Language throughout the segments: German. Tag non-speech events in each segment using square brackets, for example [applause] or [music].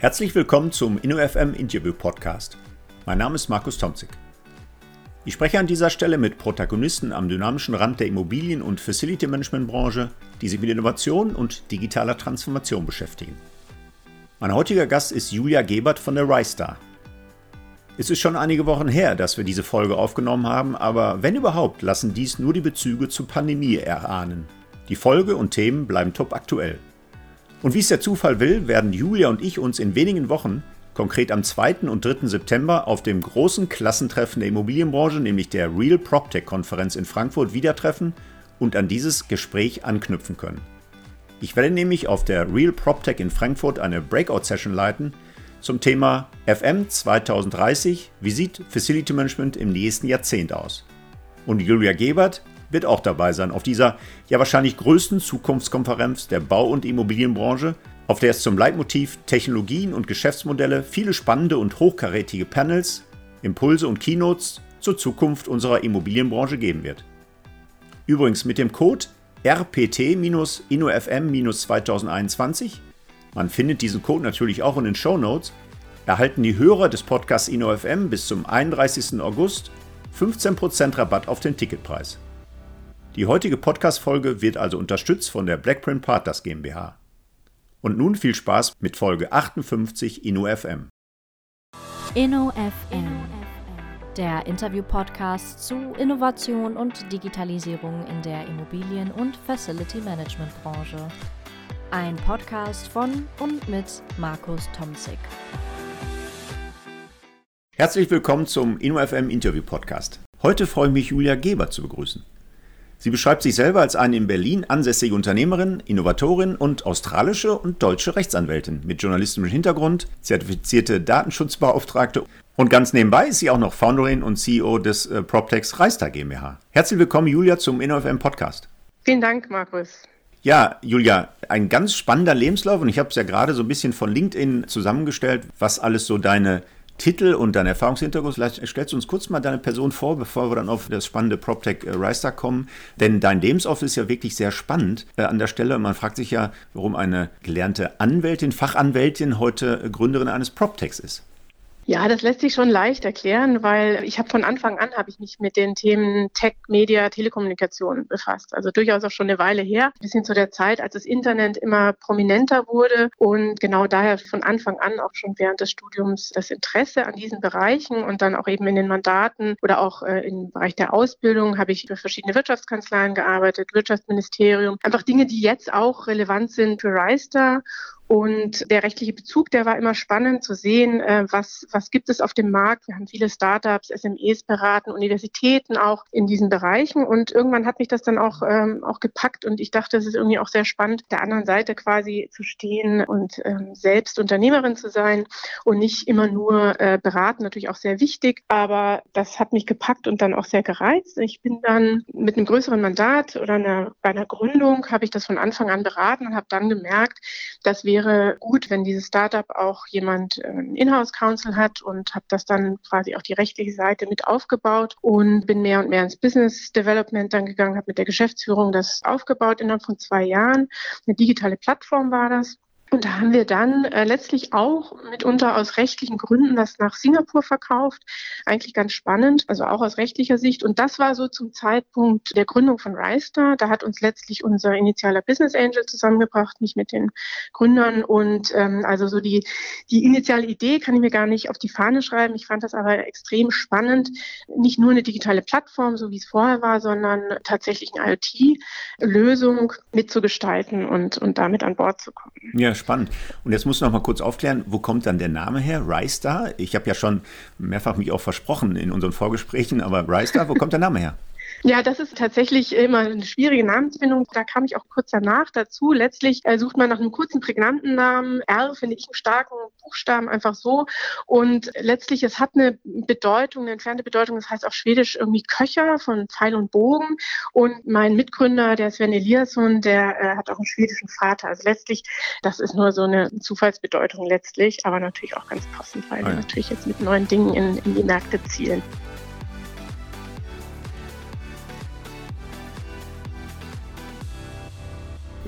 Herzlich willkommen zum InnoFM Interview Podcast. Mein Name ist Markus Tomzig. Ich spreche an dieser Stelle mit Protagonisten am dynamischen Rand der Immobilien- und Facility Management Branche, die sich mit Innovation und digitaler Transformation beschäftigen. Mein heutiger Gast ist Julia Gebert von der RiStar. Es ist schon einige Wochen her, dass wir diese Folge aufgenommen haben, aber wenn überhaupt, lassen dies nur die Bezüge zur Pandemie erahnen. Die Folge und Themen bleiben top aktuell. Und wie es der Zufall will, werden Julia und ich uns in wenigen Wochen, konkret am 2. und 3. September, auf dem großen Klassentreffen der Immobilienbranche, nämlich der Real PropTech-Konferenz in Frankfurt, wieder treffen und an dieses Gespräch anknüpfen können. Ich werde nämlich auf der Real PropTech in Frankfurt eine Breakout-Session leiten zum Thema FM 2030, wie sieht Facility Management im nächsten Jahrzehnt aus? Und Julia Gebert wird auch dabei sein auf dieser ja wahrscheinlich größten Zukunftskonferenz der Bau- und Immobilienbranche, auf der es zum Leitmotiv Technologien und Geschäftsmodelle viele spannende und hochkarätige Panels, Impulse und Keynotes zur Zukunft unserer Immobilienbranche geben wird. Übrigens mit dem Code RPT-InnoFM-2021, man findet diesen Code natürlich auch in den Show Notes, erhalten die Hörer des Podcasts InnoFM bis zum 31. August 15% Rabatt auf den Ticketpreis. Die heutige Podcast-Folge wird also unterstützt von der Blackprint Partners GmbH. Und nun viel Spaß mit Folge 58 InnoFM. InnoFM, der Interview-Podcast zu Innovation und Digitalisierung in der Immobilien- und Facility-Management-Branche. Ein Podcast von und mit Markus Tomzig. Herzlich willkommen zum InnoFM Interview Podcast. Heute freue ich mich, Julia Geber zu begrüßen. Sie beschreibt sich selber als eine in Berlin ansässige Unternehmerin, Innovatorin und australische und deutsche Rechtsanwältin mit journalistischem Hintergrund, zertifizierte Datenschutzbeauftragte und ganz nebenbei ist sie auch noch Founderin und CEO des äh, PropTex Reister GmbH. Herzlich willkommen, Julia, zum InnoFM Podcast. Vielen Dank, Markus. Ja, Julia, ein ganz spannender Lebenslauf und ich habe es ja gerade so ein bisschen von LinkedIn zusammengestellt, was alles so deine Titel und dein Erfahrungshintergrund. Vielleicht stellst du uns kurz mal deine Person vor, bevor wir dann auf das spannende PropTech äh, Riser kommen. Denn dein Lebenslauf ist ja wirklich sehr spannend äh, an der Stelle. Man fragt sich ja, warum eine gelernte Anwältin, Fachanwältin heute Gründerin eines PropTechs ist. Ja, das lässt sich schon leicht erklären, weil ich habe von Anfang an habe ich mich mit den Themen Tech, Media, Telekommunikation befasst. Also durchaus auch schon eine Weile her, bis hin zu der Zeit, als das Internet immer prominenter wurde und genau daher von Anfang an auch schon während des Studiums das Interesse an diesen Bereichen und dann auch eben in den Mandaten oder auch äh, im Bereich der Ausbildung habe ich für verschiedene Wirtschaftskanzleien gearbeitet, Wirtschaftsministerium, einfach Dinge, die jetzt auch relevant sind für Reister und der rechtliche Bezug, der war immer spannend zu sehen, äh, was, was gibt es auf dem Markt. Wir haben viele Startups, SMEs beraten, Universitäten auch in diesen Bereichen. Und irgendwann hat mich das dann auch, ähm, auch gepackt und ich dachte, es ist irgendwie auch sehr spannend, der anderen Seite quasi zu stehen und ähm, selbst Unternehmerin zu sein und nicht immer nur äh, beraten, natürlich auch sehr wichtig. Aber das hat mich gepackt und dann auch sehr gereizt. Ich bin dann mit einem größeren Mandat oder einer, bei einer Gründung habe ich das von Anfang an beraten und habe dann gemerkt, dass wir wäre gut, wenn dieses Startup auch jemand äh, Inhouse-Counsel hat und habe das dann quasi auch die rechtliche Seite mit aufgebaut und bin mehr und mehr ins Business Development dann gegangen, habe mit der Geschäftsführung das aufgebaut innerhalb von zwei Jahren. Eine digitale Plattform war das. Und da haben wir dann äh, letztlich auch mitunter aus rechtlichen Gründen das nach Singapur verkauft. Eigentlich ganz spannend, also auch aus rechtlicher Sicht. Und das war so zum Zeitpunkt der Gründung von Ristar. Da hat uns letztlich unser initialer Business Angel zusammengebracht, mich mit den Gründern. Und ähm, also so die, die initiale Idee kann ich mir gar nicht auf die Fahne schreiben. Ich fand das aber extrem spannend. Nicht nur eine digitale Plattform, so wie es vorher war, sondern tatsächlich eine IoT-Lösung mitzugestalten und, und damit an Bord zu kommen. Ja, spannend. Und jetzt musst du noch mal kurz aufklären, wo kommt dann der Name her? RiStar? Ich habe ja schon mehrfach mich auch versprochen in unseren Vorgesprächen, aber RiStar, wo kommt der Name her? Ja, das ist tatsächlich immer eine schwierige Namensfindung. Da kam ich auch kurz danach dazu. Letztlich äh, sucht man nach einem kurzen, prägnanten Namen. R finde ich einen starken Buchstaben, einfach so. Und letztlich, es hat eine Bedeutung, eine entfernte Bedeutung. Das heißt auf Schwedisch irgendwie Köcher von Pfeil und Bogen. Und mein Mitgründer, der Sven Eliasson, der äh, hat auch einen schwedischen Vater. Also letztlich, das ist nur so eine Zufallsbedeutung letztlich, aber natürlich auch ganz passend, weil ah, ja. wir natürlich jetzt mit neuen Dingen in, in die Märkte zielen.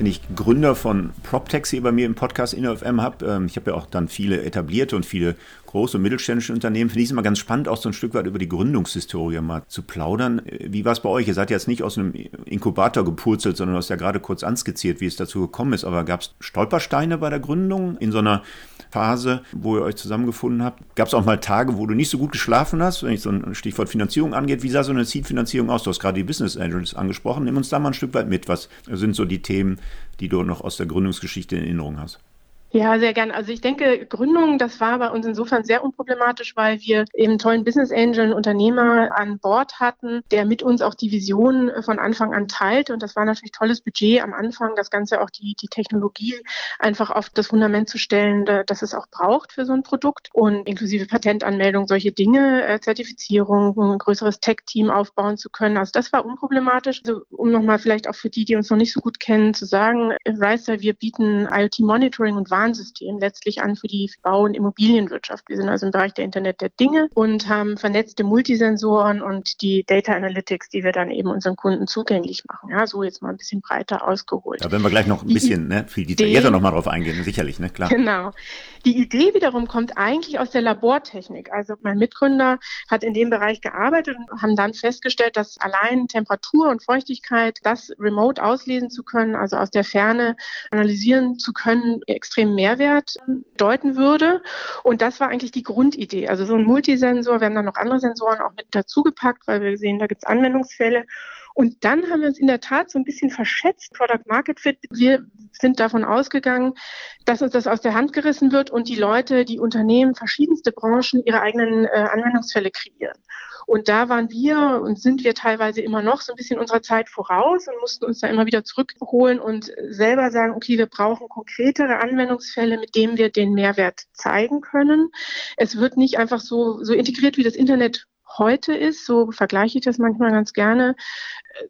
Wenn ich Gründer von PropTechs hier bei mir im Podcast InnoFM habe, ähm, ich habe ja auch dann viele etablierte und viele große und mittelständische Unternehmen, finde ich es immer ganz spannend, auch so ein Stück weit über die Gründungshistorie mal zu plaudern. Wie war es bei euch? Ihr seid jetzt nicht aus einem Inkubator gepurzelt, sondern du hast ja gerade kurz anskizziert, wie es dazu gekommen ist. Aber gab es Stolpersteine bei der Gründung in so einer Phase, wo ihr euch zusammengefunden habt? Gab es auch mal Tage, wo du nicht so gut geschlafen hast, wenn ich so ein Stichwort Finanzierung angeht? Wie sah so eine Seed-Finanzierung aus? Du hast gerade die Business Angels angesprochen. Nimm uns da mal ein Stück weit mit. Was sind so die Themen, die du noch aus der Gründungsgeschichte in Erinnerung hast? Ja, sehr gern. Also ich denke, Gründung, das war bei uns insofern sehr unproblematisch, weil wir eben tollen Business Angel, einen Unternehmer an Bord hatten, der mit uns auch die Vision von Anfang an teilt. Und das war natürlich tolles Budget am Anfang, das Ganze auch die, die Technologie einfach auf das Fundament zu stellen, dass es auch braucht für so ein Produkt und inklusive Patentanmeldung, solche Dinge, äh, Zertifizierung, ein größeres Tech-Team aufbauen zu können. Also das war unproblematisch. Also um nochmal vielleicht auch für die, die uns noch nicht so gut kennen, zu sagen, Ricer, wir bieten IoT-Monitoring und Warnsystem letztlich an für die Bau- und Immobilienwirtschaft. Wir sind also im Bereich der Internet der Dinge und haben vernetzte Multisensoren und die Data Analytics, die wir dann eben unseren Kunden zugänglich machen. Ja, so jetzt mal ein bisschen breiter ausgeholt. Da werden wir gleich noch ein bisschen ne, viel detaillierter nochmal drauf eingehen, sicherlich, ne, klar. Genau. Die Idee wiederum kommt eigentlich aus der Labortechnik. Also mein Mitgründer hat in dem Bereich gearbeitet und haben dann festgestellt, dass allein Temperatur und Feuchtigkeit, das remote auslesen zu können, also aus der Ferne analysieren zu können, extrem extremen Mehrwert deuten würde. Und das war eigentlich die Grundidee. Also so ein Multisensor, wir haben dann noch andere Sensoren auch mit dazugepackt, weil wir sehen, da gibt es Anwendungsfälle. Und dann haben wir uns in der Tat so ein bisschen verschätzt, Product Market Fit. Wir sind davon ausgegangen, dass uns das aus der Hand gerissen wird und die Leute, die Unternehmen, verschiedenste Branchen ihre eigenen äh, Anwendungsfälle kreieren. Und da waren wir und sind wir teilweise immer noch so ein bisschen unserer Zeit voraus und mussten uns da immer wieder zurückholen und selber sagen, okay, wir brauchen konkretere Anwendungsfälle, mit denen wir den Mehrwert zeigen können. Es wird nicht einfach so, so integriert, wie das Internet heute ist, so vergleiche ich das manchmal ganz gerne.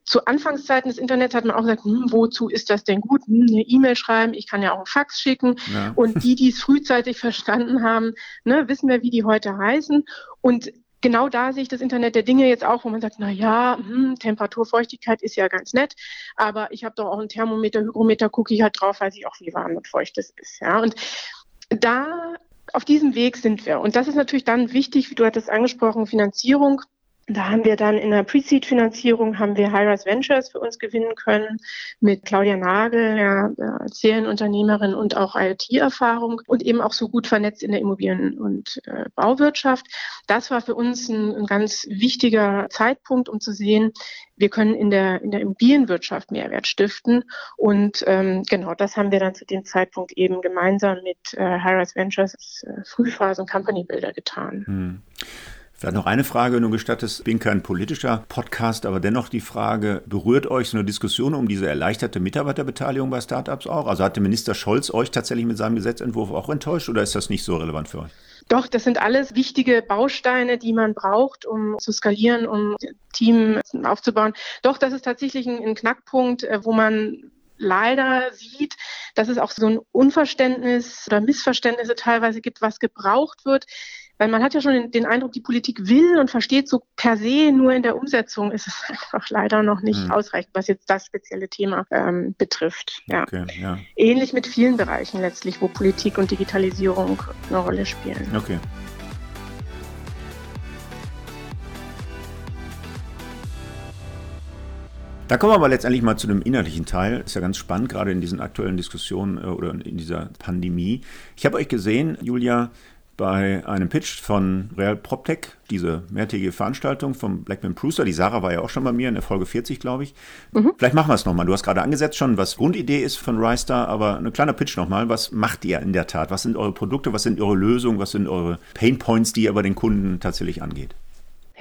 Zu Anfangszeiten des Internets hat man auch gesagt, hm, wozu ist das denn gut? Hm, eine E-Mail schreiben, ich kann ja auch einen Fax schicken. Ja. Und die, die es frühzeitig [laughs] verstanden haben, ne, wissen wir, wie die heute heißen. Und genau da sehe ich das Internet der Dinge jetzt auch, wo man sagt, na ja, hm, Temperatur, Feuchtigkeit ist ja ganz nett, aber ich habe doch auch ein Thermometer, Hygrometer, gucke ich halt drauf, weiß ich auch, wie warm und feucht es ist. Ja, und da auf diesem Weg sind wir. Und das ist natürlich dann wichtig, wie du hattest angesprochen, Finanzierung. Da haben wir dann in der Pre-Seed-Finanzierung haben wir Highrise Ventures für uns gewinnen können mit Claudia Nagel, ja, Serienunternehmerin und auch IoT-Erfahrung und eben auch so gut vernetzt in der Immobilien- und äh, Bauwirtschaft. Das war für uns ein, ein, ganz wichtiger Zeitpunkt, um zu sehen, wir können in der, in der Immobilienwirtschaft Mehrwert stiften. Und ähm, genau das haben wir dann zu dem Zeitpunkt eben gemeinsam mit äh, Highrise Ventures äh, Frühphase und Company Builder getan. Hm. Vielleicht noch eine Frage, du gestattest. Ich bin kein politischer Podcast, aber dennoch die Frage, berührt euch so eine Diskussion um diese erleichterte Mitarbeiterbeteiligung bei Startups auch? Also hat der Minister Scholz euch tatsächlich mit seinem Gesetzentwurf auch enttäuscht oder ist das nicht so relevant für euch? Doch, das sind alles wichtige Bausteine, die man braucht, um zu skalieren, um Team aufzubauen. Doch, das ist tatsächlich ein, ein Knackpunkt, äh, wo man leider sieht, dass es auch so ein Unverständnis oder Missverständnisse teilweise gibt, was gebraucht wird. Weil man hat ja schon den, Eindruck, die Politik will und versteht so per se, nur in der Umsetzung ist es [laughs] einfach leider noch nicht mhm. ausreichend, was jetzt das spezielle Thema ähm, betrifft. Ja. Okay, ja. Ähnlich mit vielen Bereichen letztlich, wo Politik und Digitalisierung eine Rolle spielen. Okay. Da kommen wir aber letztendlich mal zu dem inhaltlichen Teil. Ist ja ganz spannend, gerade in diesen aktuellen Diskussionen äh, oder in dieser Pandemie. Ich habe euch gesehen, Julia, bei einem Pitch von Real PropTech, diese mehrtägige Veranstaltung vom Blackman Prusa. Die Sarah war ja auch schon bei mir in der Folge 40, glaube ich. Mhm. Vielleicht machen wir es nochmal. Du hast gerade angesetzt schon, was Grundidee ist von RiStar, aber ein kleiner Pitch nochmal. Was macht ihr in der Tat? Was sind eure Produkte? Was sind eure Lösungen? Was sind eure Painpoints, die ihr bei den Kunden tatsächlich angeht?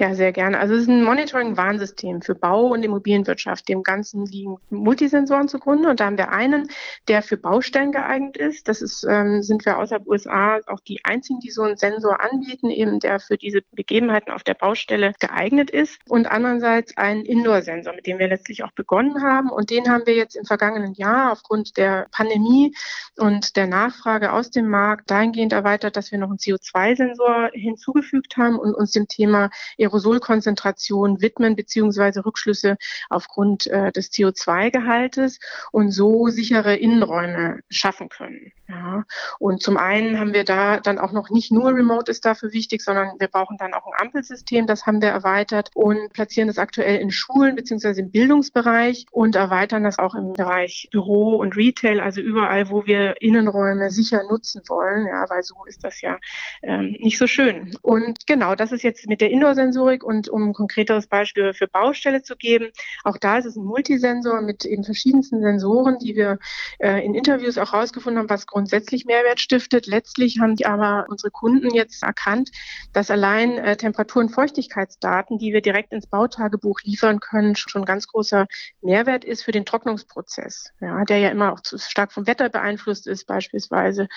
Ja, sehr gerne. Also es ist ein Monitoring-Warnsystem für Bau- und Immobilienwirtschaft. Dem Ganzen liegen Multisensoren zugrunde und da haben wir einen, der für Baustellen geeignet ist. Das ist, ähm, sind wir außerhalb USA auch die einzigen, die so einen Sensor anbieten, eben der für diese Begebenheiten auf der Baustelle geeignet ist. Und andererseits einen Indoor-Sensor, mit dem wir letztlich auch begonnen haben. Und den haben wir jetzt im vergangenen Jahr aufgrund der Pandemie und der Nachfrage aus dem Markt dahingehend erweitert, dass wir noch einen CO2-Sensor hinzugefügt haben und uns dem Thema Aerosolkonzentration widmen beziehungsweise Rückschlüsse aufgrund äh, des CO2-Gehaltes und so sichere Innenräume schaffen können. Ja. Und zum einen haben wir da dann auch noch nicht nur Remote ist dafür wichtig, sondern wir brauchen dann auch ein Ampelsystem, das haben wir erweitert und platzieren das aktuell in Schulen beziehungsweise im Bildungsbereich und erweitern das auch im Bereich Büro und Retail, also überall, wo wir Innenräume sicher nutzen wollen, ja, weil so ist das ja ähm, nicht so schön. Und genau, das ist jetzt mit der Indoor-Sensorik und um ein konkreteres Beispiel für Baustelle zu geben, auch da ist es ein Multisensor mit eben verschiedensten Sensoren, die wir äh, in Interviews auch herausgefunden haben, was grundsätzlich Mehrwert stiftet. Letztlich haben aber unsere Kunden jetzt erkannt, dass allein äh, Temperatur- und Feuchtigkeitsdaten, die wir direkt ins Bautagebuch liefern können, schon ganz großer Mehrwert ist für den Trocknungsprozess, ja, der ja immer auch zu stark vom Wetter beeinflusst ist beispielsweise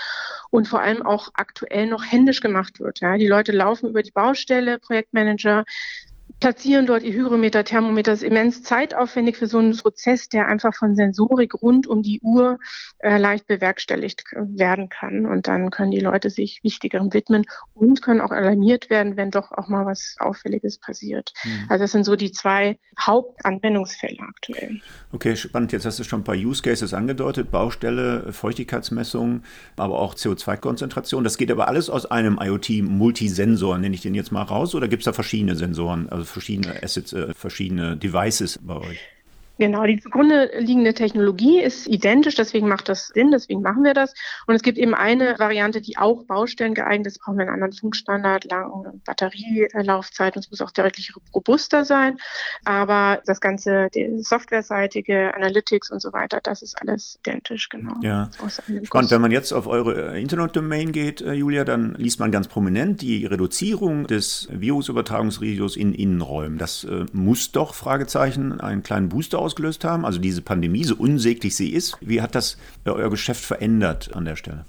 und vor allem auch aktuell noch händisch gemacht wird. Ja. Die Leute laufen über die Baustelle, Projektmanager platzieren dort ihr Hygrometer, Thermometer. Das ist immens zeitaufwendig für so einen Prozess, der einfach von Sensorik rund um die Uhr äh, leicht bewerkstelligt werden kann. Und dann können die Leute sich Wichtigerem widmen und können auch alarmiert werden, wenn doch auch mal was Auffälliges passiert. Mhm. Also das sind so die zwei Hauptanwendungsfälle aktuell. Okay, spannend. Jetzt hast du schon ein paar Use Cases angedeutet. Baustelle, Feuchtigkeitsmessung, aber auch CO2-Konzentration. Das geht aber alles aus einem IoT-Multisensor, nenne ich den jetzt mal raus, oder gibt es da verschiedene Sensoren? Also verschiedene Assets, äh, verschiedene Devices bei euch? Genau, die zugrunde liegende Technologie ist identisch, deswegen macht das Sinn, deswegen machen wir das. Und es gibt eben eine Variante, die auch Baustellen geeignet ist, brauchen wir einen anderen Funkstandard, lange Batterielaufzeit, und es muss auch deutlich robuster sein. Aber das ganze, die softwareseitige, Analytics und so weiter, das ist alles identisch, genau. Ja, spannend. Wenn man jetzt auf eure äh, Internetdomain geht, äh, Julia, dann liest man ganz prominent die Reduzierung des Virusübertragungsrisikos in Innenräumen. Das äh, muss doch, Fragezeichen, einen kleinen Booster ausgelöst haben, also diese Pandemie, so unsäglich sie ist. Wie hat das euer Geschäft verändert an der Stelle?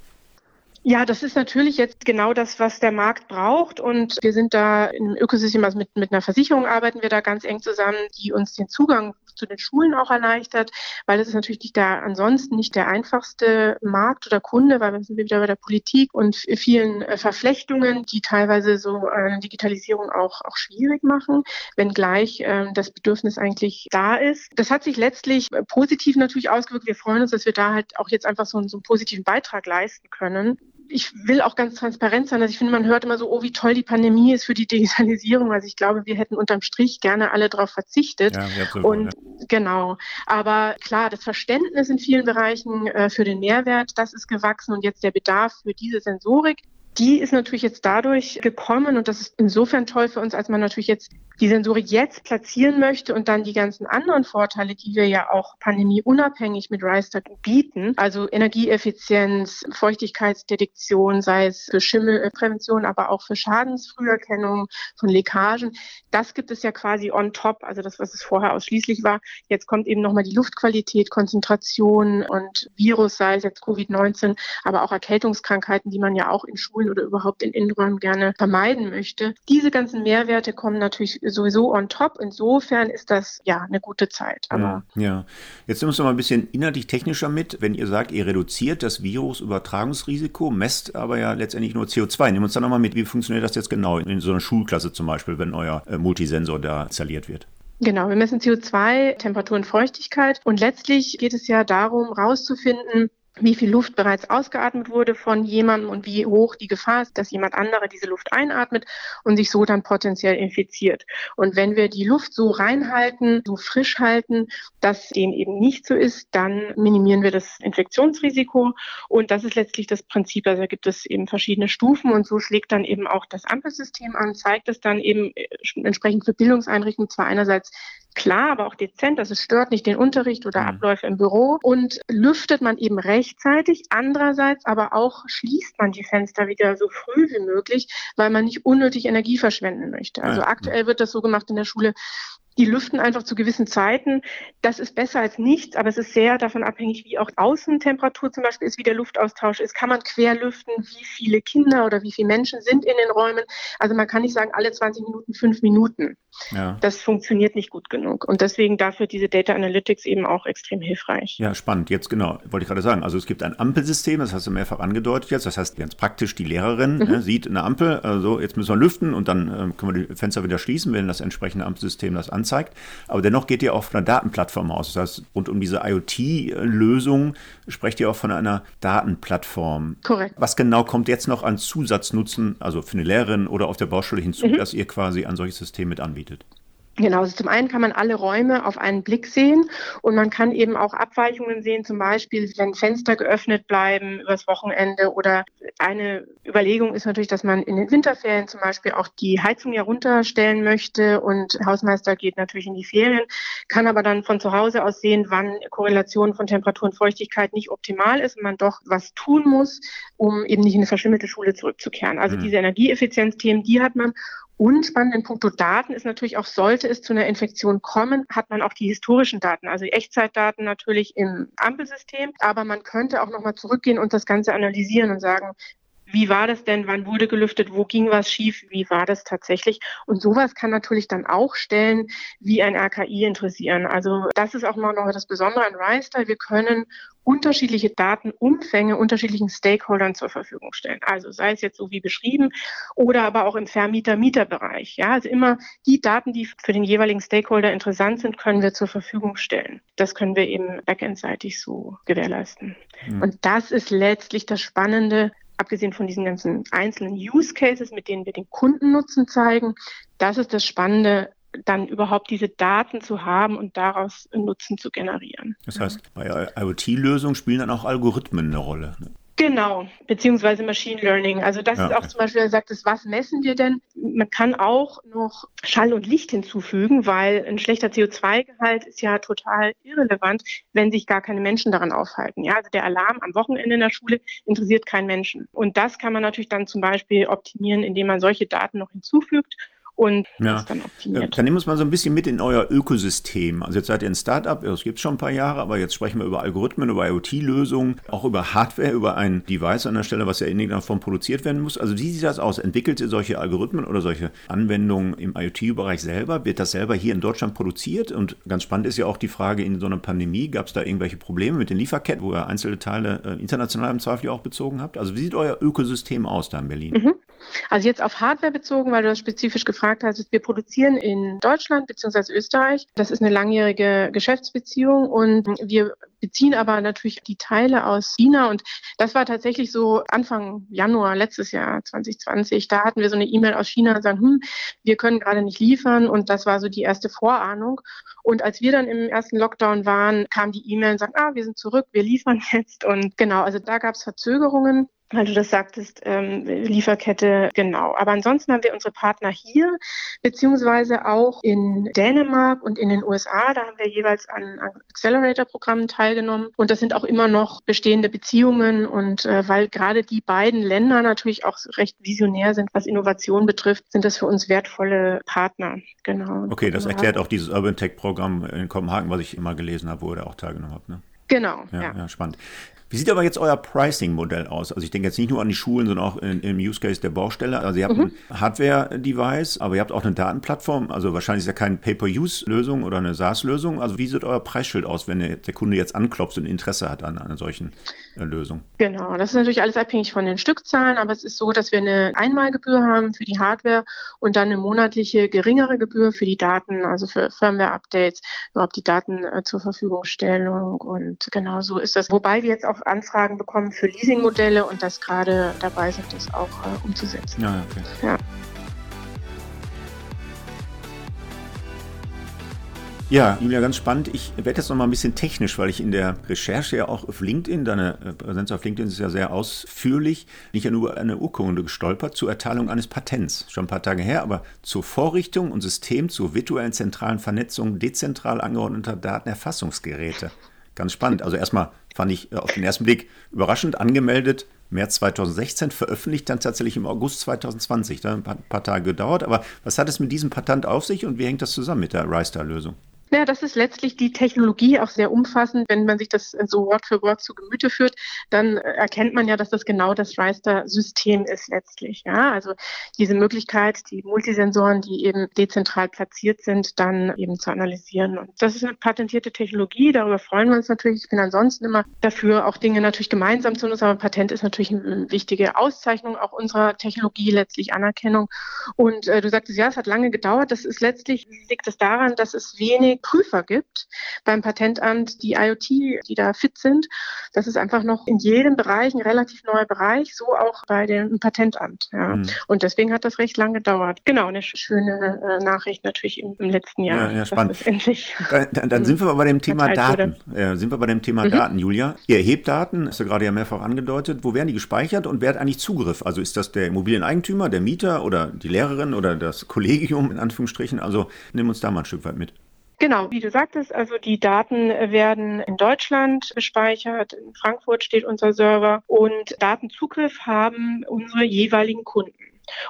Ja, das ist natürlich jetzt genau das, was der Markt braucht. Und wir sind da im Ökosystem, also mit, mit einer Versicherung arbeiten wir da ganz eng zusammen, die uns den Zugang zu den Schulen auch erleichtert, weil das ist natürlich nicht der, ansonsten nicht der einfachste Markt oder Kunde, weil wir sind wieder bei der Politik und vielen äh, Verflechtungen, die teilweise so eine Digitalisierung auch, auch schwierig machen, wenngleich äh, das Bedürfnis eigentlich da ist. Das hat sich letztlich äh, positiv natürlich ausgewirkt. Wir freuen uns, dass wir da halt auch jetzt einfach so, so einen positiven Beitrag leisten können ich will auch ganz transparent sein. Also ich finde, man hört immer so, oh, wie toll die Pandemie ist für die Digitalisierung. Also ich glaube, wir hätten unterm Strich gerne alle darauf verzichtet. Ja, und ja. genau. Aber klar, das Verständnis in vielen Bereichen äh, für den Mehrwert, das ist gewachsen und jetzt der Bedarf für diese Sensorik die ist natürlich jetzt dadurch gekommen und das ist insofern toll für uns, als man natürlich jetzt die Sensorik jetzt platzieren möchte und dann die ganzen anderen Vorteile, die wir ja auch pandemieunabhängig mit RiseTag bieten, also Energieeffizienz, Feuchtigkeitsdetektion, sei es für Schimmelprävention, aber auch für Schadensfrüherkennung von Leckagen, das gibt es ja quasi on top, also das, was es vorher ausschließlich war. Jetzt kommt eben nochmal die Luftqualität, Konzentration und Virus, sei es jetzt Covid-19, aber auch Erkältungskrankheiten, die man ja auch in Schulen Schulen oder überhaupt in Innenräumen gerne vermeiden möchte. Diese ganzen Mehrwerte kommen natürlich sowieso on top. Insofern ist das ja eine gute Zeit. Aber ja, ja. Jetzt nimmst du mal ein bisschen inhaltlich technischer mit. Wenn ihr sagt, ihr reduziert das Virusübertragungsrisiko, messt aber ja letztendlich nur CO2. Nimm uns da nochmal mit, wie funktioniert das jetzt genau in so einer Schulklasse zum Beispiel, wenn euer äh, Multisensor da installiert wird? Genau, wir messen CO2, Temperatur und Feuchtigkeit. Und letztlich geht es ja darum, herauszufinden, wie viel Luft bereits ausgeatmet wurde von jemandem und wie hoch die Gefahr ist, dass jemand anderer diese Luft einatmet und sich so dann potenziell infiziert. Und wenn wir die Luft so reinhalten, so frisch halten, dass dem eben nicht so ist, dann minimieren wir das Infektionsrisiko. Und das ist letztlich das Prinzip. Also da gibt es eben verschiedene Stufen und so schlägt dann eben auch das Ampelsystem an, zeigt es dann eben äh, entsprechend für Bildungseinrichtungen zwar einerseits klar, aber auch dezent, dass es stört nicht den Unterricht oder mhm. Abläufe im Büro und lüftet man eben rechtzeitig. Andererseits aber auch schließt man die Fenster wieder so früh wie möglich, weil man nicht unnötig Energie verschwenden möchte. Also ja. aktuell wird das so gemacht in der Schule, Die lüften einfach zu gewissen Zeiten. Das ist besser als nichts, aber es ist sehr davon abhängig, wie auch Außentemperatur zum Beispiel ist, wie der Luftaustausch ist. Kann man quer lüften, wie viele Kinder oder wie viele Menschen sind in den Räumen? Also man kann nicht sagen, alle 20 Minuten, fünf Minuten. Ja. Das funktioniert nicht gut genug. Und deswegen dafür diese Data Analytics eben auch extrem hilfreich. Ja, spannend. Jetzt genau, wollte ich gerade sagen. Also es gibt ein Ampelsystem, das hast du mehrfach angedeutet jetzt. Das heißt, ganz praktisch, die Lehrerin mhm. ne, sieht eine Ampel, also jetzt müssen wir lüften und dann äh, können wir die Fenster wieder schließen, wenn das entsprechende Ampelsystem das anzeigt. Aber dennoch geht ihr auch von einer Datenplattform aus. Das heißt, rund um diese IoT-Lösung sprecht ihr auch von einer Datenplattform. Korrekt. Was genau kommt jetzt noch an Zusatznutzen, also für eine Lehrerin oder auf der Baustelle hinzu, mhm. dass ihr quasi ein solches System mit anbietet? Genau, also zum einen kann man alle Räume auf einen Blick sehen und man kann eben auch Abweichungen sehen, zum Beispiel, wenn Fenster geöffnet bleiben übers Wochenende oder eine Überlegung ist natürlich, dass man in den Winterferien zum Beispiel auch die Heizung ja runterstellen möchte und Hausmeister geht natürlich in die Ferien, kann aber dann von zu Hause aus sehen, wann Korrelation von Temperatur und Feuchtigkeit nicht optimal ist und man doch was tun muss, um eben nicht in eine verschimmelte Schule zurückzukehren. Also mhm. diese Energieeffizienzthemen, die hat man und spannend in puncto Daten ist natürlich auch, sollte es zu einer Infektion kommen, hat man auch die historischen Daten, also Echtzeitdaten natürlich im Ampelsystem. Aber man könnte auch nochmal zurückgehen und das Ganze analysieren und sagen, wie war das denn? Wann wurde gelüftet? Wo ging was schief? Wie war das tatsächlich? Und sowas kann natürlich dann auch Stellen wie ein RKI interessieren. Also das ist auch noch das Besondere an RiseStyle. Wir können unterschiedliche Datenumfänge unterschiedlichen Stakeholdern zur Verfügung stellen. Also sei es jetzt so wie beschrieben oder aber auch im Vermieter-Mieter-Bereich. Ja, also immer die Daten, die für den jeweiligen Stakeholder interessant sind, können wir zur Verfügung stellen. Das können wir eben backendseitig so gewährleisten. Mhm. Und das ist letztlich das Spannende abgesehen von diesen ganzen einzelnen Use Cases, mit denen wir den Kundennutzen zeigen, das ist das Spannende, dann überhaupt diese Daten zu haben und daraus Nutzen zu generieren. Das heißt, bei IoT-Lösungen spielen dann auch Algorithmen eine Rolle. Ne? Genau, beziehungsweise Machine Learning. Also das ja, ist auch zum Beispiel, er sagt, es, was messen wir denn? Man kann auch noch Schall und Licht hinzufügen, weil ein schlechter CO2-Gehalt ist ja total irrelevant, wenn sich gar keine Menschen daran aufhalten. Ja, also der Alarm am Wochenende in der Schule interessiert keinen Menschen. Und das kann man natürlich dann zum Beispiel optimieren, indem man solche Daten noch hinzufügt und ja. das dann optimiert. Dann nehmen wir es mal so ein bisschen mit in euer Ökosystem. Also jetzt seid ihr ein Startup, das gibt es schon ein paar Jahre, aber jetzt sprechen wir über Algorithmen, über IoT-Lösungen, auch über Hardware, über ein Device an der Stelle, was ja in irgendeiner Form produziert werden muss. Also wie sieht das aus? Entwickelt ihr solche Algorithmen oder solche Anwendungen im IoT-Bereich selber? Wird das selber hier in Deutschland produziert? Und ganz spannend ist ja auch die Frage, in so einer Pandemie, gab es da irgendwelche Probleme mit den Lieferketten, wo ihr einzelne Teile äh, international im Zweifel auch bezogen habt? Also wie sieht euer Ökosystem aus da in Berlin? Mhm. Also jetzt auf Hardware bezogen, weil du das spezifisch gefragt hast, wir produzieren in Deutschland bzw. Österreich. Das ist eine langjährige Geschäftsbeziehung und wir beziehen aber natürlich die Teile aus China und das war tatsächlich so Anfang Januar letztes Jahr 2020. Da hatten wir so eine E-Mail aus China sagen, hm, wir können gerade nicht liefern und das war so die erste Vorahnung. Und als wir dann im ersten Lockdown waren, kam die E-Mail und sagten, ah, wir sind zurück, wir liefern jetzt und genau, also da gab es Verzögerungen weil du das sagtest, ähm, Lieferkette, genau. Aber ansonsten haben wir unsere Partner hier, beziehungsweise auch in Dänemark und in den USA. Da haben wir jeweils an, an Accelerator-Programmen teilgenommen. Und das sind auch immer noch bestehende Beziehungen. Und äh, weil gerade die beiden Länder natürlich auch recht visionär sind, was Innovation betrifft, sind das für uns wertvolle Partner. Genau. Okay, das erklärt auch dieses Urban Tech-Programm in Kopenhagen, was ich immer gelesen habe, wo ihr auch teilgenommen habt. Ne? Genau. Ja, ja. ja, spannend. Wie sieht aber jetzt euer Pricing-Modell aus? Also ich denke jetzt nicht nur an die Schulen, sondern auch in, im Use Case der Baustelle. Also ihr habt mhm. ein Hardware-Device, aber ihr habt auch eine Datenplattform. Also wahrscheinlich ist ja keine Pay-per-Use-Lösung oder eine SaaS-Lösung. Also wie sieht euer Preisschild aus, wenn der Kunde jetzt anklopft und Interesse hat an einer solchen äh, Lösung? Genau, das ist natürlich alles abhängig von den Stückzahlen, aber es ist so, dass wir eine Einmalgebühr haben für die Hardware und dann eine monatliche geringere Gebühr für die Daten, also für Firmware-Updates, überhaupt die Daten äh, zur Verfügungstellung und genau so ist das. Wobei wir jetzt auch Anfragen bekommen für Leasingmodelle und das gerade dabei sind, das auch äh, umzusetzen. Ja, okay. Ja. Ja, Julia, ganz spannend. Ich werde jetzt noch mal ein bisschen technisch, weil ich in der Recherche ja auch auf LinkedIn, deine äh, Präsenz auf LinkedIn ist ja sehr ausführlich, nicht nur über eine Urkunde gestolpert zur Erteilung eines Patents. Schon ein paar Tage her, aber zur Vorrichtung und System zur virtuellen zentralen Vernetzung dezentral angeordneter Datenerfassungsgeräte. Ganz spannend. Also erstmal fand ich äh, auf den ersten Blick überraschend angemeldet März 2016, veröffentlicht dann tatsächlich im August 2020. Da ein paar, paar Tage gedauert. Aber was hat es mit diesem Patent auf sich und wie hängt das zusammen mit der RiStar-Lösung? Ja, das ist letztlich die Technologie auch sehr umfassend. Wenn man sich das so Wort für Wort zu Gemüte führt, dann erkennt man ja, dass das genau das Reister-System ist letztlich. Ja, also diese Möglichkeit, die Multisensoren, die eben dezentral platziert sind, dann eben zu analysieren. Und das ist eine patentierte Technologie. Darüber freuen wir uns natürlich. Ich bin ansonsten immer dafür, auch Dinge natürlich gemeinsam zu nutzen. Aber Patent ist natürlich eine wichtige Auszeichnung auch unserer Technologie, letztlich Anerkennung. Und äh, du sagtest, ja, es hat lange gedauert. Das ist letztlich, liegt es daran, dass es wenig Prüfer gibt beim Patentamt, die IoT, die da fit sind. Das ist einfach noch in jedem Bereich ein relativ neuer Bereich, so auch bei dem Patentamt. Ja. Mhm. Und deswegen hat das recht lange gedauert. Genau, eine schöne äh, Nachricht natürlich im, im, letzten Jahr. Ja, ja spannend. Endlich, dann, dann, sind wir aber bei dem Thema Daten. Ja, sind wir bei dem Thema mhm. Daten, Julia. Ihr erhebt Daten, hast du gerade ja mehrfach angedeutet. Wo werden die gespeichert und wer hat eigentlich Zugriff? Also ist das der Immobilieneigentümer, der Mieter oder die Lehrerin oder das Kollegium in Anführungsstrichen? Also nimm uns da mal ein Stück weit mit. Genau, wie du sagtest, also die Daten werden in Deutschland gespeichert, in Frankfurt steht unser Server und Datenzugriff haben unsere jeweiligen Kunden.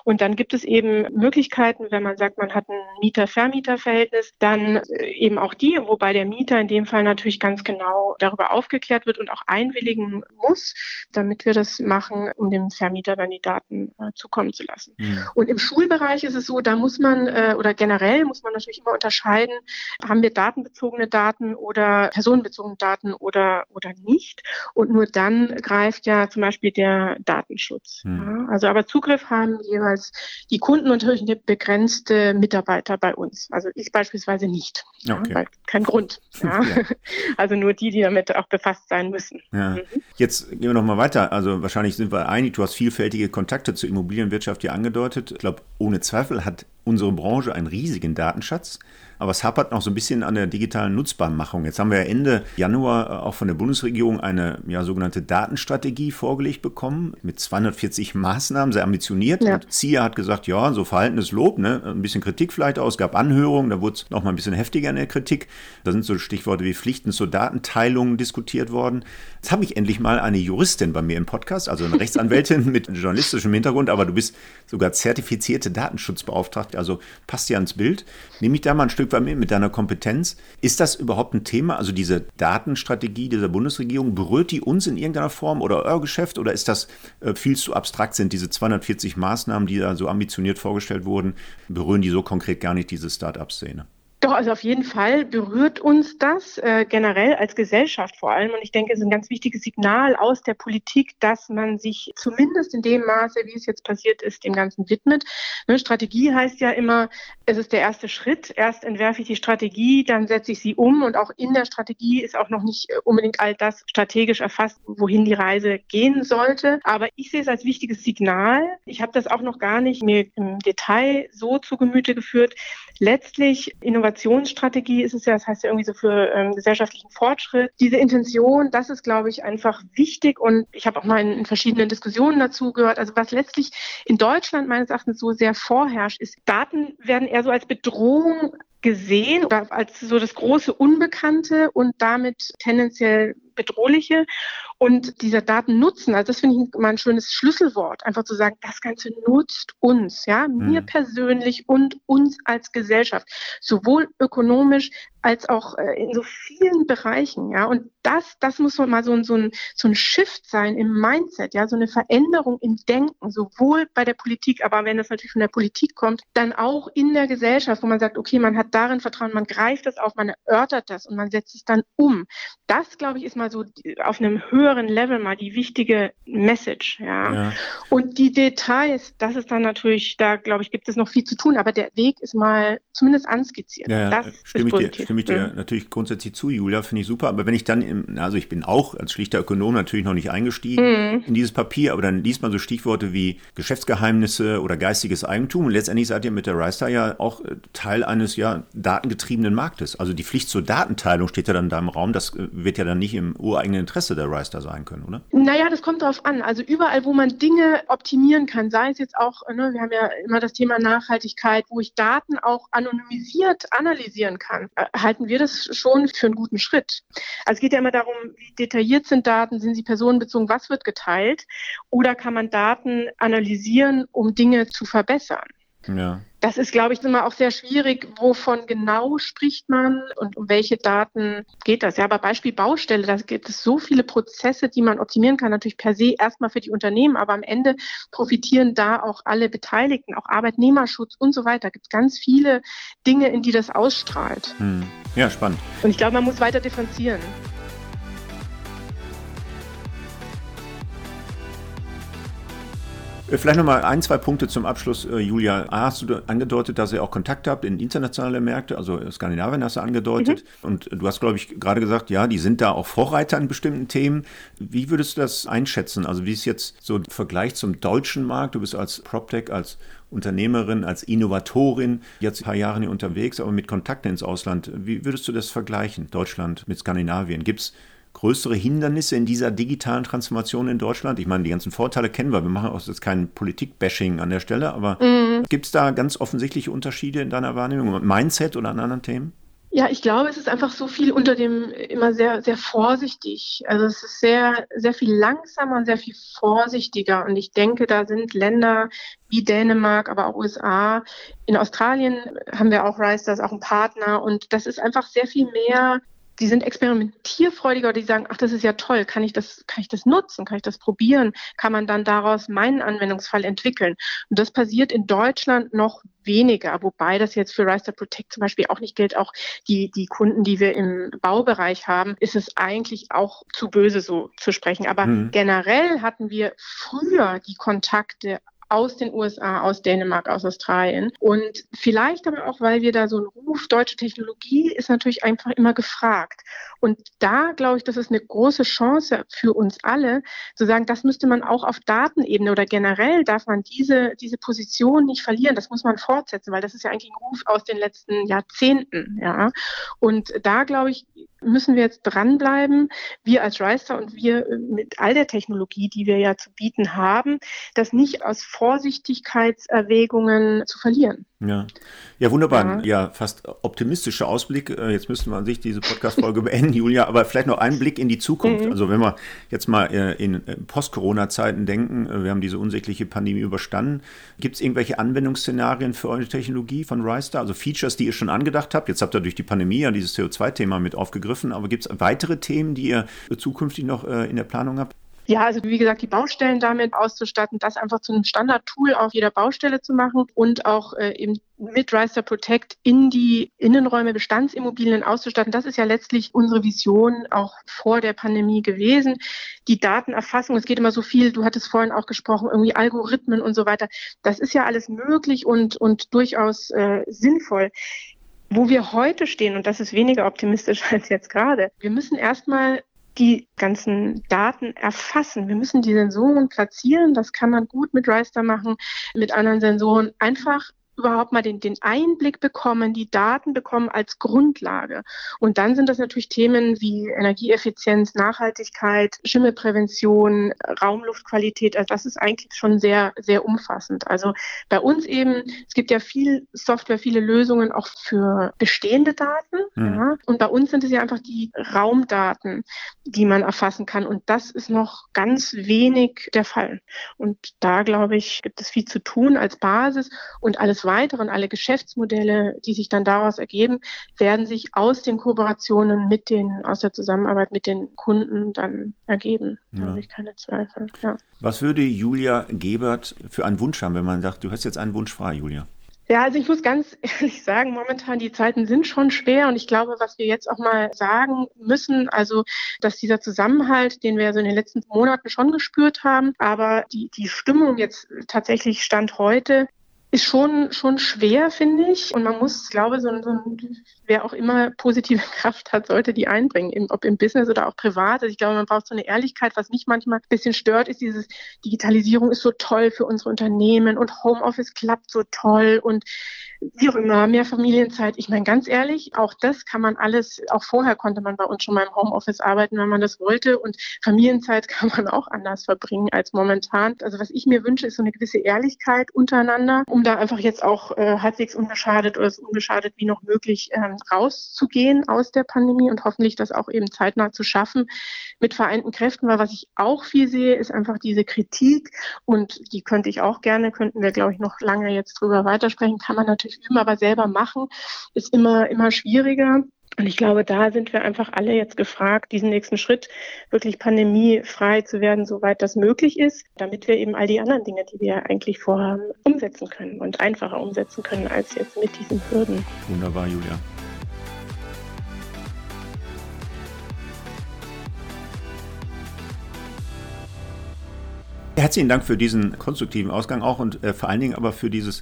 Und dann gibt es eben Möglichkeiten, wenn man sagt, man hat ein Mieter-Vermieter-Verhältnis, dann äh, eben auch die, wobei der Mieter in dem Fall natürlich ganz genau darüber aufgeklärt wird und auch einwilligen muss, damit wir das machen, um dem Vermieter dann die Daten äh, zukommen zu lassen. Mhm. Und im Schulbereich ist es so, da muss man äh, oder generell muss man natürlich immer unterscheiden, haben wir datenbezogene Daten oder personenbezogene Daten oder, oder nicht. Und nur dann greift ja zum Beispiel der Datenschutz. Mhm. Ja, also aber Zugriff haben jeweils die Kunden und natürlich eine begrenzte Mitarbeiter bei uns. Also ich beispielsweise nicht. Okay. Ja, kein Grund. [laughs] Ja. ja. [laughs] Also nur die, die damit auch befasst sein müssen. Mhm. Jetzt gehen wir nochmal weiter. Also wahrscheinlich sind wir einig, du hast vielfältige Kontakte zur Immobilienwirtschaft hier angedeutet. Ich glaube, ohne Zweifel hat unsere Branche einen riesigen Datenschatz. Aber es hapert noch so ein bisschen an der digitalen Nutzbarmachung. Jetzt haben wir ja Ende Januar äh, auch von der Bundesregierung eine ja, sogenannte Datenstrategie vorgelegt bekommen mit 240 Maßnahmen, sehr ambitioniert. Ja. Und ZIA hat gesagt, ja, so verhaltenes Lob, ne? ein bisschen Kritik vielleicht aus, gab Anhörungen, da wurde es noch mal ein bisschen heftiger in der Kritik. Da sind so Stichworte wie Pflichten zur Datenteilung diskutiert worden. Jetzt habe ich endlich mal eine Juristin bei mir im Podcast, also eine Rechtsanwältin [laughs] mit journalistischem Hintergrund, aber du bist sogar zertifizierte Datenschutzbeauftragte, also passt ja ans Bild. Nehme ich da mal ein Stück Stück weit mit, mit deiner Kompetenz. Ist das überhaupt ein Thema? Also diese Datenstrategie dieser Bundesregierung, berührt die uns in irgendeiner Form oder euer Geschäft oder ist das äh, viel zu abstrakt sind, diese 240 Maßnahmen, die da so ambitioniert vorgestellt wurden, berühren die so konkret gar nicht diese Start-up-Szene? Doch, also auf jeden Fall berührt uns das äh, generell als Gesellschaft vor allem. Und ich denke, es ist ein ganz wichtiges Signal aus der Politik, dass man sich zumindest in dem Maße, wie es jetzt passiert ist, dem Ganzen widmet. Ne, Strategie heißt ja immer, es ist der erste Schritt. Erst entwerfe ich die Strategie, dann setze ich sie um. Und auch in der Strategie ist auch noch nicht äh, unbedingt all das strategisch erfasst, wohin die Reise gehen sollte. Aber ich sehe es als wichtiges Signal. Ich habe das auch noch gar nicht mir im Detail so zu Gemüte geführt. Letztlich Innovation Innovationsstrategie ist es ja, das heißt ja irgendwie so für ähm, gesellschaftlichen Fortschritt. Diese Intention, das ist, glaube ich, einfach wichtig und ich habe auch mal in, in, verschiedenen Diskussionen dazu gehört. Also was letztlich in Deutschland meines Erachtens so sehr vorherrscht, ist, Daten werden eher so als Bedrohung gesehen oder als so das große Unbekannte und damit tendenziell bedrohliche. Und dieser Datennutzen, also das finde ich mal ein schönes Schlüsselwort, einfach zu sagen, das Ganze nutzt uns, ja, mir mhm. persönlich und uns als Gesellschaft, sowohl ökonomisch als auch äh, in so vielen Bereichen, ja. Und das, das muss mal so ein, so ein, so ein Shift sein im Mindset, ja, so eine Veränderung im Denken, sowohl bei der Politik, aber wenn das natürlich von der Politik kommt, dann auch in der Gesellschaft, wo man sagt, okay, man hat darin Vertrauen, man greift das auf, man erörtert das und man setzt es dann um. Das, glaube ich, ist mal so auf einem höheren Level mal die wichtige Message, ja. ja. Und die Details, das ist dann natürlich, da glaube ich, gibt es noch viel zu tun, aber der Weg ist mal zumindest anskizziert. Ja, das stimme ist ich dir, stimme ich dir mhm. natürlich grundsätzlich zu, Julia, finde ich super. Aber wenn ich dann, im, also ich bin auch als schlichter Ökonom natürlich noch nicht eingestiegen mhm. in dieses Papier, aber dann liest man so Stichworte wie Geschäftsgeheimnisse oder geistiges Eigentum. Und letztendlich seid ihr mit der RiStar ja auch äh, Teil eines ja datengetriebenen Marktes. Also die Pflicht zur Datenteilung steht ja dann da im Raum. Das äh, wird ja dann nicht im ureigenen Interesse der RiStar Raster sein können, oder? Naja, das kommt darauf an. Also überall, wo man Dinge optimieren kann, sei es jetzt auch, ne, wir haben ja immer das Thema Nachhaltigkeit, wo ich Daten auch anonymisiert analysieren kann, äh, halten wir das schon für einen guten Schritt. Also es geht ja immer darum, wie detailliert sind Daten, sind sie personenbezogen, was wird geteilt oder kann man Daten analysieren, um Dinge zu verbessern. Ja. Das ist, glaube ich, immer auch sehr schwierig, wovon genau spricht man und um welche Daten geht das. Ja, aber Beispiel Baustelle, da gibt es so viele Prozesse, die man optimieren kann, natürlich per se erstmal für die Unternehmen, aber am Ende profitieren da auch alle Beteiligten, auch Arbeitnehmerschutz und so weiter. Da gibt es ganz viele Dinge, in die das ausstrahlt. Hm. Ja, spannend. Und ich glaube, man muss weiter differenzieren. Vielleicht nochmal ein, zwei Punkte zum Abschluss, äh, Julia. Hast du angedeutet, dass ihr auch Kontakt habt in internationale Märkte, also Skandinavien hast du angedeutet. Mhm. Und du hast, glaube ich, gerade gesagt, ja, die sind da auch Vorreiter in bestimmten Themen. Wie würdest du das einschätzen? Also wie ist jetzt so ein Vergleich zum deutschen Markt? Du bist als PropTech, als Unternehmerin, als Innovatorin jetzt ein paar Jahre hier unterwegs, aber mit Kontakten ins Ausland. Wie würdest du das vergleichen, Deutschland mit Skandinavien? Gibt es größere Hindernisse in dieser digitalen Transformation in Deutschland? Ich meine, die ganzen Vorteile kennen wir. Wir machen auch jetzt kein Politik-Bashing an der Stelle, aber mhm. gibt es da ganz offensichtliche Unterschiede in deiner Wahrnehmung? Mindset oder an anderen Themen? Ja, ich glaube, es ist einfach so viel unter dem immer sehr, sehr vorsichtig. Also es ist sehr, sehr viel langsamer und sehr viel vorsichtiger. Und ich denke, da sind Länder wie Dänemark, aber auch USA. In Australien haben wir auch Rise, das ist auch ein Partner. Und das ist einfach sehr viel mehr die sind experimentierfreudiger, die sagen, ach, das ist ja toll, kann ich das, kann ich das nutzen, kann ich das probieren, kann man dann daraus meinen Anwendungsfall entwickeln. Und das passiert in Deutschland noch weniger, wobei das jetzt für Rise Protect zum Beispiel auch nicht gilt. Auch die, die Kunden, die wir im Baubereich haben, ist es eigentlich auch zu böse so zu sprechen. Aber mhm. generell hatten wir früher die Kontakte aus den USA, aus Dänemark, aus Australien. Und vielleicht aber auch, weil wir da so einen Ruf, deutsche Technologie ist natürlich einfach immer gefragt. Und da glaube ich, das ist eine große Chance für uns alle, zu sagen, das müsste man auch auf Datenebene oder generell darf man diese, diese Position nicht verlieren. Das muss man fortsetzen, weil das ist ja eigentlich ein Ruf aus den letzten Jahrzehnten. Ja. Und da glaube ich, müssen wir jetzt dranbleiben, wir als Reister und wir mit all der Technologie, die wir ja zu bieten haben, das nicht aus Vorsichtigkeitserwägungen zu verlieren. Ja, ja wunderbar. Ja. ja, fast optimistischer Ausblick. Äh, jetzt müssten wir an sich diese Podcast-Folge beenden, [laughs] Julia, aber vielleicht noch einen Blick in die Zukunft. Mhm. Also wenn wir jetzt mal äh, in äh, Post-Corona-Zeiten denken, wir haben diese unsägliche Pandemie überstanden. Gibt es irgendwelche Anwendungsszenarien für eure Technologie von Ryster? Also Features, die ihr schon angedacht habt? Jetzt habt ihr durch die Pandemie ja dieses CO2-Thema mit aufgegriffen, aber gibt es weitere Themen, die ihr zukünftig noch in der Planung habt? Ja, also wie gesagt, die Baustellen damit auszustatten, das einfach zu einem Standard-Tool auf jeder Baustelle zu machen und auch äh, eben mit Riser Protect in die Innenräume Bestandsimmobilien auszustatten. Das ist ja letztlich unsere Vision auch vor der Pandemie gewesen. Die Datenerfassung, es geht immer so viel, du hattest vorhin auch gesprochen, irgendwie Algorithmen und so weiter. Das ist ja alles möglich und, und durchaus äh, sinnvoll. Wo wir heute stehen, und das ist weniger optimistisch [laughs] als jetzt gerade, wir müssen erstmal die ganzen Daten erfassen. Wir müssen die Sensoren platzieren. Das kann man gut mit Reister machen, mit anderen Sensoren. Einfach überhaupt mal den, den Einblick bekommen, die Daten bekommen als Grundlage. Und dann sind das natürlich Themen wie Energieeffizienz, Nachhaltigkeit, Schimmelprävention, Raumluftqualität. Also das ist eigentlich schon sehr, sehr umfassend. Also bei uns eben, es gibt ja viel Software, viele Lösungen auch für bestehende Daten. Mhm. Ja. Und bei uns sind es ja einfach die Raumdaten, die man erfassen kann. Und das ist noch ganz wenig der Fall. Und da, glaube ich, gibt es viel zu tun als Basis und alles Weiteren, alle Geschäftsmodelle, die sich dann daraus ergeben, werden sich aus den Kooperationen mit den, aus der Zusammenarbeit mit den Kunden dann ergeben. Da ja. habe ich keine Zweifel. Ja. Was würde Julia Gebert für einen Wunsch haben, wenn man sagt, du hast jetzt einen Wunsch frei, Julia? Ja, also ich muss ganz ehrlich sagen, momentan die Zeiten sind schon schwer und ich glaube, was wir jetzt auch mal sagen müssen, also dass dieser Zusammenhalt, den wir so in den letzten Monaten schon gespürt haben, aber die, die Stimmung jetzt tatsächlich Stand heute ist schon, schon schwer, finde ich. Und man muss, glaube ich, so, so ein wer auch immer positive [laughs] Kraft hat, sollte die einbringen, ob im Business oder auch privat. Also ich glaube, man braucht so eine Ehrlichkeit. Was mich manchmal ein bisschen stört, ist dieses Digitalisierung ist so toll für unsere Unternehmen und Homeoffice klappt so toll und wie auch immer, mehr Familienzeit. Ich meine, ganz ehrlich, auch das kann man alles, auch vorher konnte man bei uns schon mal im Homeoffice arbeiten, wenn man das wollte. Und Familienzeit [laughs] kann man auch anders verbringen als momentan. Also was ich mir wünsche, ist so eine gewisse Ehrlichkeit untereinander, um da einfach jetzt auch äh, halbwegs unbeschadet oder so unbeschadet wie noch möglich ähm, rauszugehen aus der Pandemie und hoffentlich das auch eben zeitnah zu schaffen mit vereinten Kräften. Weil was ich auch viel sehe, ist einfach diese Kritik und die könnte ich auch gerne, könnten wir glaube ich noch lange jetzt drüber weitersprechen, kann man natürlich üben, aber selber machen ist immer, immer schwieriger. Und ich glaube, da sind wir einfach alle jetzt gefragt, diesen nächsten Schritt wirklich pandemiefrei zu werden, soweit das möglich ist, damit wir eben all die anderen Dinge, die wir eigentlich vorhaben, umsetzen können und einfacher umsetzen können als jetzt mit diesen Hürden. Wunderbar, Julia. Herzlichen Dank für diesen konstruktiven Ausgang auch und äh, vor allen Dingen aber für dieses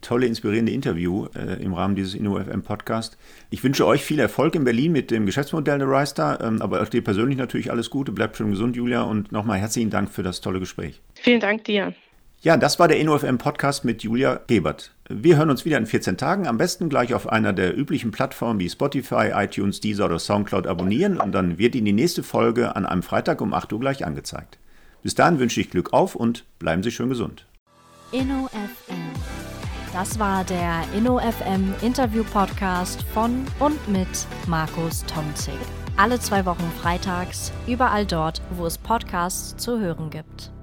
tolle, inspirierende Interview äh, im Rahmen dieses InnoFM Podcast. Ich wünsche euch viel Erfolg in Berlin mit dem Geschäftsmodell der RiStar, ähm, aber auch dir persönlich natürlich alles Gute. Bleibt schön gesund, Julia, und nochmal herzlichen Dank für das tolle Gespräch. Vielen Dank dir. Ja, das war der InnoFM Podcast mit Julia Gebert. Wir hören uns wieder in 14 Tagen, am besten gleich auf einer der üblichen Plattformen wie Spotify, iTunes, Deezer oder Soundcloud abonnieren und dann wird Ihnen die nächste Folge an einem Freitag um 8 Uhr gleich angezeigt. Bis dahin wünsche ich Glück auf und bleiben Sie schön gesund. InnoFM. Das war der InnoFM Interview Podcast von und mit Markus Tomzig. Alle zwei Wochen freitags, überall dort, wo es Podcasts zu hören gibt.